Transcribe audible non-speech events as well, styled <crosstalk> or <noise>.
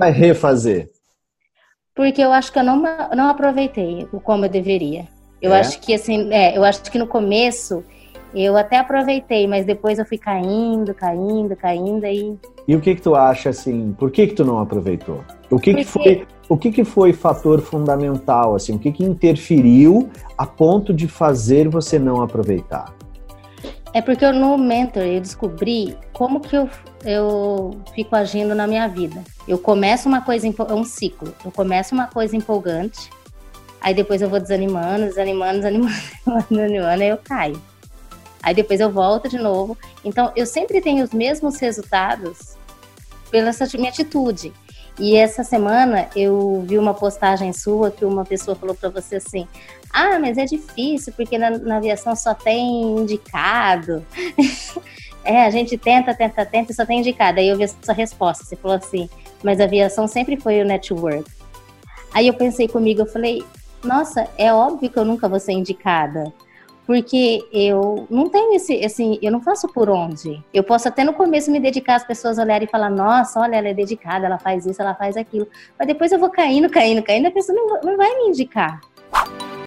vai refazer? Porque eu acho que eu não, não aproveitei o como eu deveria. Eu é? acho que assim, é, eu acho que no começo eu até aproveitei, mas depois eu fui caindo, caindo, caindo aí. E o que que tu acha assim? Por que que tu não aproveitou? O que, Porque... que foi o que, que foi fator fundamental assim? O que que interferiu a ponto de fazer você não aproveitar? É porque no Mentor eu descobri como que eu, eu fico agindo na minha vida. Eu começo uma coisa, é um ciclo. Eu começo uma coisa empolgante, aí depois eu vou desanimando, desanimando, <laughs> desanimando, desanimando, aí eu caio. Aí depois eu volto de novo. Então eu sempre tenho os mesmos resultados pela minha atitude. E essa semana eu vi uma postagem sua que uma pessoa falou para você assim: ah, mas é difícil porque na, na aviação só tem indicado. <laughs> é, a gente tenta, tenta, tenta e só tem indicado. Aí eu vi sua resposta. Você falou assim: mas a aviação sempre foi o network. Aí eu pensei comigo, eu falei: nossa, é óbvio que eu nunca vou ser indicada porque eu não tenho esse, assim, eu não faço por onde. Eu posso até no começo me dedicar às pessoas olharem e falar, nossa, olha, ela é dedicada, ela faz isso, ela faz aquilo. Mas depois eu vou caindo, caindo, caindo, a pessoa não, não vai me indicar.